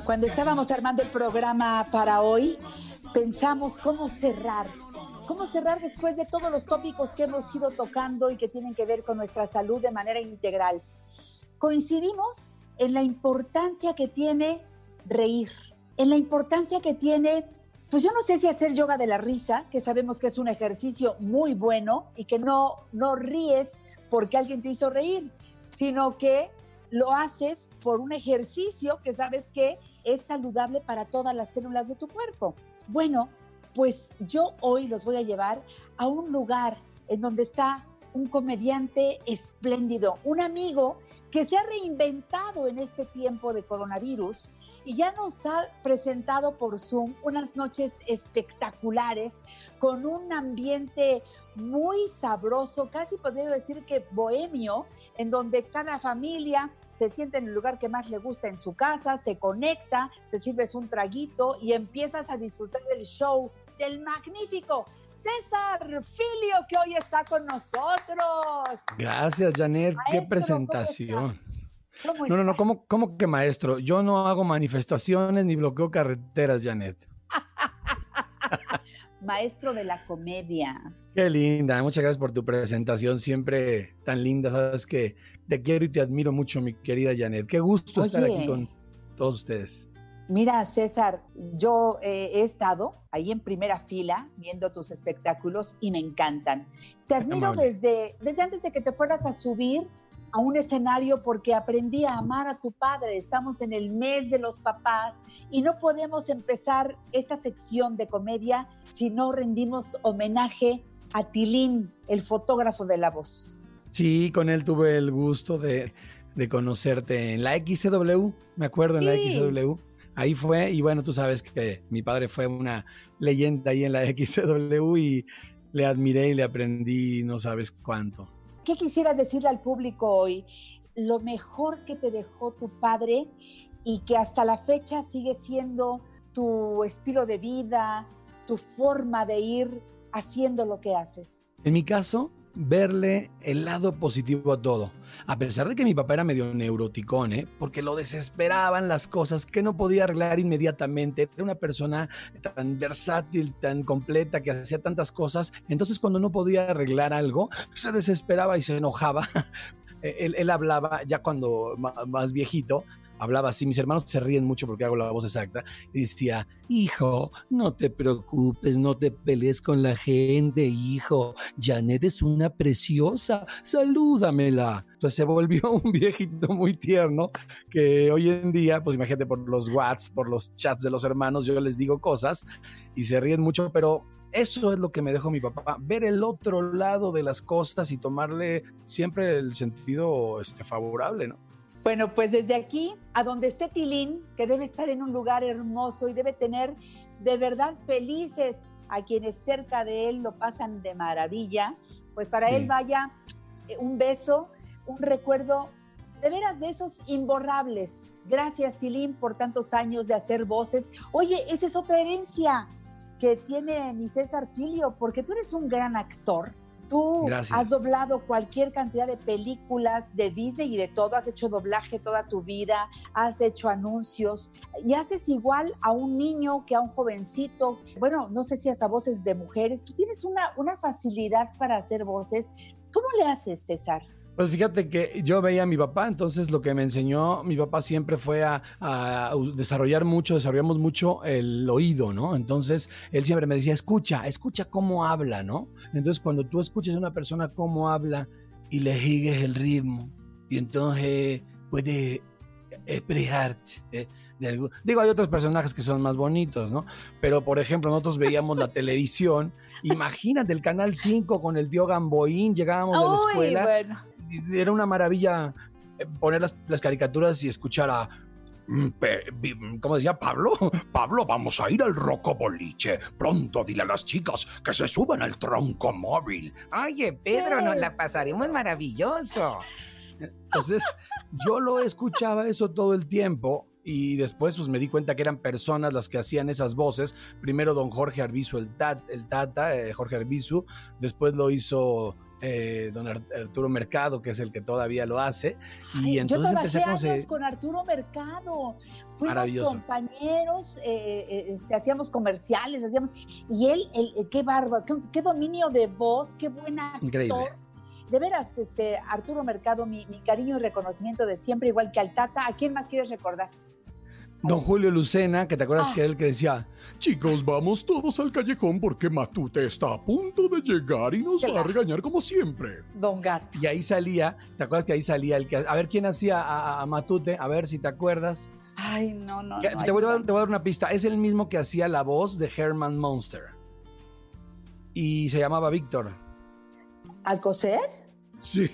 Cuando estábamos armando el programa para hoy, pensamos cómo cerrar. ¿Cómo cerrar después de todos los tópicos que hemos ido tocando y que tienen que ver con nuestra salud de manera integral? Coincidimos en la importancia que tiene reír, en la importancia que tiene, pues yo no sé si hacer yoga de la risa, que sabemos que es un ejercicio muy bueno y que no, no ríes porque alguien te hizo reír, sino que lo haces por un ejercicio que sabes que es saludable para todas las células de tu cuerpo. Bueno, pues yo hoy los voy a llevar a un lugar en donde está un comediante espléndido, un amigo que se ha reinventado en este tiempo de coronavirus y ya nos ha presentado por Zoom unas noches espectaculares con un ambiente muy sabroso, casi podría decir que bohemio, en donde cada familia se siente en el lugar que más le gusta en su casa, se conecta, te sirves un traguito y empiezas a disfrutar del show del magnífico César Filio que hoy está con nosotros. Gracias, Janet. Maestro, Qué ¿cómo presentación. ¿Cómo No, no, no? ¿cómo, ¿cómo que maestro? Yo no hago manifestaciones ni bloqueo carreteras, Janet. [laughs] Maestro de la comedia. Qué linda, muchas gracias por tu presentación, siempre tan linda. Sabes que te quiero y te admiro mucho, mi querida Janet. Qué gusto estar aquí con todos ustedes. Mira, César, yo eh, he estado ahí en primera fila viendo tus espectáculos y me encantan. Te admiro desde, desde antes de que te fueras a subir a un escenario porque aprendí a amar a tu padre. Estamos en el mes de los papás y no podemos empezar esta sección de comedia si no rendimos homenaje a Tilín, el fotógrafo de la voz. Sí, con él tuve el gusto de, de conocerte en la XW, me acuerdo en la. XW. Ahí fue, y bueno, tú sabes que mi padre fue una leyenda ahí en la XW y le admiré y le aprendí no sabes cuánto. ¿Qué quisieras decirle al público hoy? Lo mejor que te dejó tu padre y que hasta la fecha sigue siendo tu estilo de vida, tu forma de ir haciendo lo que haces. En mi caso, verle el lado positivo a todo. A pesar de que mi papá era medio neuroticón, ¿eh? porque lo desesperaban las cosas que no podía arreglar inmediatamente. Era una persona tan versátil, tan completa, que hacía tantas cosas. Entonces, cuando no podía arreglar algo, se desesperaba y se enojaba. [laughs] él, él hablaba, ya cuando más viejito, hablaba así. Mis hermanos se ríen mucho porque hago la voz exacta. Y decía, hijo, no te preocupes, no te pelees con la gente, hijo. Janet es una preciosa, salúdamela. Entonces se volvió un viejito muy tierno que hoy en día, pues imagínate por los WhatsApp, por los chats de los hermanos, yo les digo cosas y se ríen mucho, pero eso es lo que me dejó mi papá, ver el otro lado de las cosas y tomarle siempre el sentido este, favorable, ¿no? Bueno, pues desde aquí, a donde esté Tilín, que debe estar en un lugar hermoso y debe tener de verdad felices a quienes cerca de él lo pasan de maravilla, pues para Sí. él vaya eh, un beso, un recuerdo de veras de esos imborrables. Gracias, Tilín, por tantos años de hacer voces. Oye, esa es otra herencia que tiene mi César Filio, porque tú eres un gran actor. Tú Gracias. has doblado cualquier cantidad de películas de Disney y de todo, has hecho doblaje toda tu vida, has hecho anuncios y haces igual a un niño que a un jovencito. Bueno, no sé si hasta voces de mujeres. Tú tienes una, una facilidad para hacer voces. ¿Cómo le haces, César? Pues fíjate que yo veía a mi papá, entonces lo que me enseñó mi papá siempre fue a, a desarrollar mucho, desarrollamos mucho el oído, ¿no? Entonces él siempre me decía, escucha, escucha cómo habla, ¿no? Entonces cuando tú escuchas a una persona cómo habla y le sigues el ritmo, y entonces puede expresarte. ¿eh? De Digo, hay otros personajes que son más bonitos, ¿no? Pero, por ejemplo, nosotros veíamos la televisión. Imagínate el Canal 5 con el tío Gamboín, llegábamos de la Uy, escuela bueno. Era una maravilla eh, poner las, las caricaturas y escuchar a. mm, ¿Cómo decía Pablo? [laughs] Pablo, vamos a ir al rocoboliche. Pronto dile a las chicas que se suban al tronco móvil. Oye, Pedro, nos la pasaremos maravilloso. Entonces, yo lo escuchaba eso todo el tiempo y después pues me di cuenta que eran personas las que hacían esas voces. Primero don Jorge Arbizu, el, tat, el Tata, eh, Jorge Arbizu, después lo hizo eh, don Ar- Arturo Mercado, que es el que todavía lo hace. Y Ay, entonces yo empecé años se... con Arturo Mercado. Fuimos compañeros, eh, eh, este, hacíamos comerciales, hacíamos. Y él, el, el- qué bárbaro, qué, qué dominio de voz, qué buena. Increíble. De veras, este, Arturo Mercado, mi, mi cariño y reconocimiento de siempre, igual que al Tata. ¿A quién más quieres recordar? Don Julio Lucena, que te acuerdas Ah. que él que decía, Chicos, vamos todos al callejón porque Matute está a punto de llegar y nos va a regañar como siempre. Don Gato. y ahí salía, ¿te acuerdas que ahí salía el que, a ver quién hacía a, Matute, a ver si te acuerdas. Ay, no, no. Que- no, te, voy dar, te voy a dar una pista, es el mismo que hacía la voz de Herman Monster. Y se llamaba Víctor. ¿Al coser? Sí.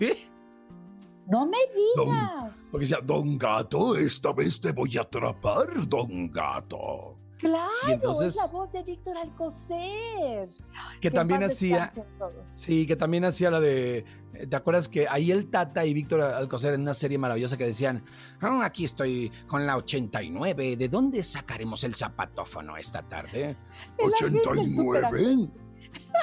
No me Don- digas. Porque decía, Don Gato, esta vez te voy a atrapar, Don Gato. Claro, Y entonces- es la voz de Víctor Alcocer. Que también hacía, sí, que también hacía la de, eh, ¿te acuerdas que ahí el Tata y Víctor Alcocer en una serie maravillosa que decían, Ah, aquí estoy con la 89. ¿De dónde sacaremos el zapatófono esta tarde? El agente, el 89.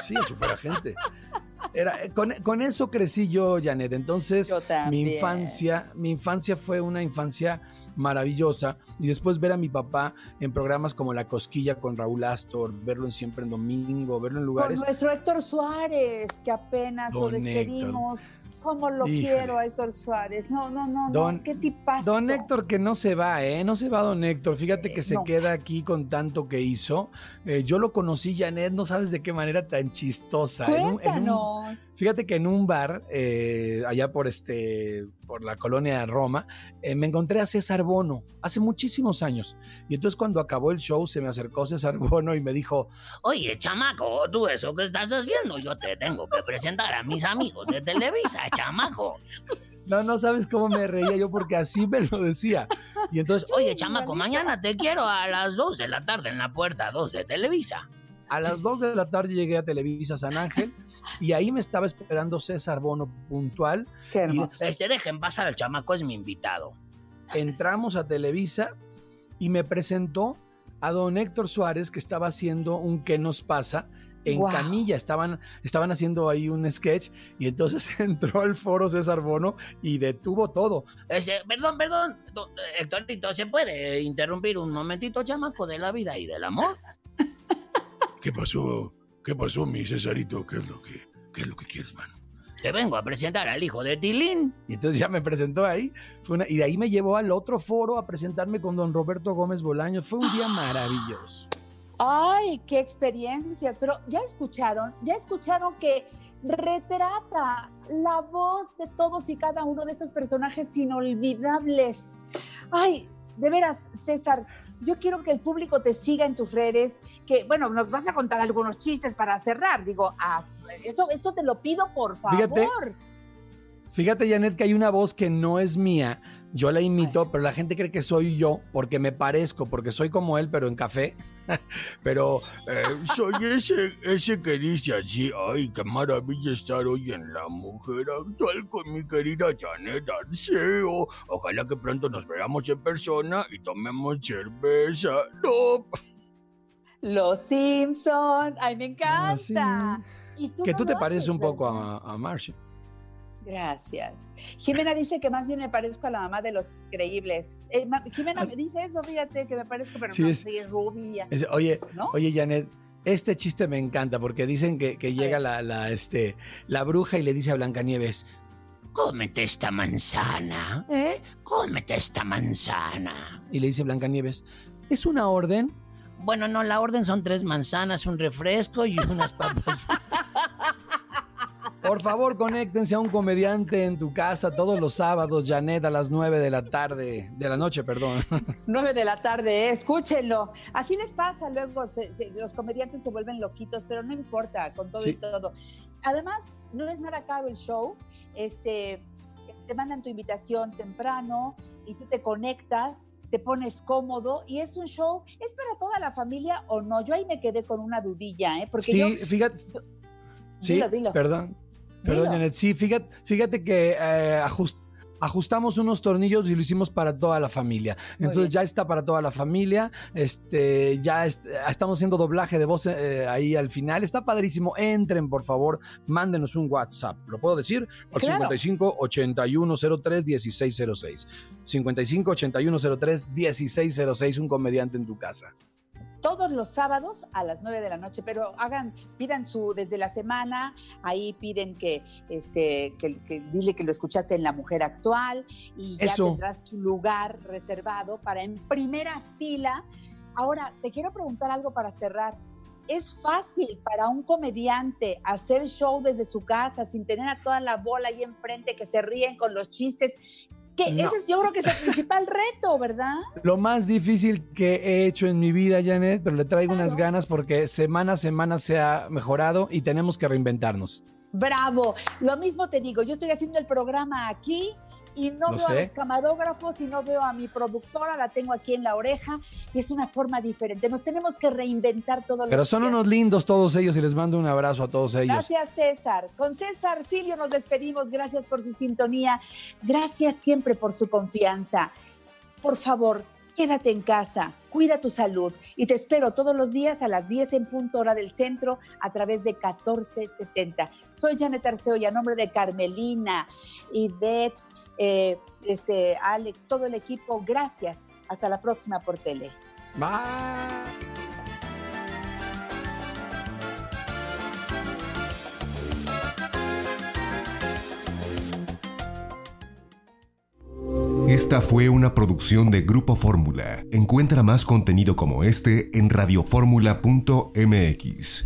sí, el superagente. [laughs] Era, eh, con, con eso crecí yo, Janet. Entonces, Yo mi infancia, mi infancia fue una infancia maravillosa. Y después ver a mi papá en programas como La Cosquilla con Raúl Astor, verlo en Siempre en Domingo, verlo en Con lugares. nuestro Héctor Suárez, que apenas lo despedimos. ¿Cómo lo quiero a Héctor Suárez? No, no, no, Don- no. ¿Qué tipazo? Don Héctor que no se va, ¿eh? No se va Don Héctor. Fíjate que Eh, se no. queda aquí con tanto que hizo. Eh, yo lo conocí, Janet, no sabes de qué manera tan chistosa. En un- en un- Cuéntanos. Fíjate que en un bar, eh, allá por este, por la colonia Roma, eh, me encontré a César Bono hace muchísimos años. Y entonces cuando acabó el show se me acercó César [laughs] Bono y me dijo, Oye, chamaco, tú eso que estás haciendo, yo te tengo que presentar a mis amigos de Televisa, [laughs] chamaco. no, no sabes cómo me reía yo porque así me lo decía. Y entonces, Oye, chamaco, mañana te quiero a las 2 de la tarde en la puerta 2 de Televisa. A las 2 de la tarde llegué a Televisa San Ángel y ahí me estaba esperando César Bono puntual. Qué hermoso. Este, dejen pasar al chamaco, es mi invitado. Entramos a Televisa y me presentó a don Héctor Suárez que estaba haciendo un ¿Qué nos pasa? En camilla, estaban, estaban haciendo ahí un sketch y entonces [laughs] entró al foro César Bono y detuvo todo. Este, perdón, perdón, do- Héctorito, ¿se puede interrumpir un momentito, chamaco, de la vida y del amor? ¿Qué pasó? ¿Qué pasó, mi Cesarito? ¿Qué es lo que, qué es lo que quieres, mano? Te vengo a presentar al hijo de Tilín. Y entonces ya me presentó ahí. Fue una- y de ahí me llevó al otro foro a presentarme con don Roberto Gómez Bolaños. Fue un día maravilloso. Ay, qué experiencias. Pero ya escucharon, ya escucharon que retrata la voz de todos y cada uno de estos personajes inolvidables. Ay, de veras, César, yo quiero que el público te siga en tus redes, que, bueno, nos vas a contar algunos chistes para cerrar. Digo, ah, eso, esto te lo pido, por favor. Fíjate. Fíjate, Janet, que hay una voz que no es mía. Yo la imito, pero la gente cree que soy yo porque me parezco, porque soy como él, pero en café. [laughs] Pero Eh, soy ese, ese que dice así, ay, qué maravilla estar hoy en La Mujer Actual con mi querida Janet Arceo. Ojalá que pronto nos veamos en persona y tomemos cerveza. No, Los Simpson, ay, me encanta. ¿Y que no tú te pareces haces, un poco a, a Marcia. Gracias. Jimena dice que más bien me parezco a la mamá de los creíbles. Eh, Jimena me dice eso, fíjate que me parezco, pero Sí, no, es- sí, rubia. Es- oye, ¿No? oye, Janet, este chiste me encanta porque dicen que, que llega la, la, este, la bruja y le dice a Blancanieves, Cómete esta manzana, ¿eh? Cómete esta manzana. y le dice Blancanieves, ¿es una orden? Bueno, no, la orden son tres manzanas, un refresco y unas papas. [laughs] Por favor, conéctense a un comediante en tu casa todos los sábados, Janet, a las 9 de la tarde, de la noche, perdón. [laughs] 9 de la tarde, escúchenlo. Así les pasa luego, se- se- los comediantes se vuelven loquitos, pero no importa, con todo y Sí. todo. Además, no es nada caro el show. Este, te mandan tu invitación temprano y tú te conectas, te pones cómodo y es un show, ¿es para toda la familia o no? Yo ahí me quedé con una dudilla, ¿eh? Porque sí, yo... fíjate. Sí, Dilo, dilo. perdón. Perdón. Janet. Sí, fíjate, fíjate que eh, ajust- ajustamos unos tornillos y lo hicimos para toda la familia. Entonces ya está para toda la familia. Este, ya est- estamos haciendo doblaje de voz eh, ahí al final. Está padrísimo. Entren, por favor, mándenos un WhatsApp. ¿Lo puedo decir? Al Claro. 55 8103 1606. 55 8103 1606, un comediante en tu casa. Todos los sábados a las 9 de la noche, pero hagan, pidan su desde la semana, ahí piden que, este, que, que dile que lo escuchaste en La Mujer Actual y ya Eso. tendrás tu lugar reservado para en primera fila. Ahora, te quiero preguntar algo para cerrar. ¿Es fácil para un comediante hacer show desde su casa sin tener a toda la bola ahí enfrente que se ríen con los chistes? Que No. ese es, yo creo que es el principal [laughs] reto, ¿verdad? Lo más difícil que he hecho en mi vida, Janet, pero le traigo unas ganas porque semana a semana se ha mejorado y tenemos que reinventarnos. Bravo. Lo mismo te digo, yo estoy haciendo el programa aquí y no veo a los camarógrafos y no veo a mi productora, la tengo aquí en la oreja y es una forma diferente. Nos tenemos que reinventar todos Pero los son días. unos lindos todos ellos y les mando un abrazo a todos ellos. Gracias, César. Con César Filio nos despedimos. Gracias por su sintonía. Gracias siempre por su confianza. Por favor, quédate en casa, cuida tu salud y te espero todos los días a las 10 en punto hora del centro a través de 1470. Soy Janet Arceo y a nombre de Carmelina, Ivette, eh, este, Alex, todo el equipo, gracias. Hasta la próxima por tele. Bye. Esta fue una producción de Grupo Fórmula. Encuentra más contenido como este en radioformula.mx.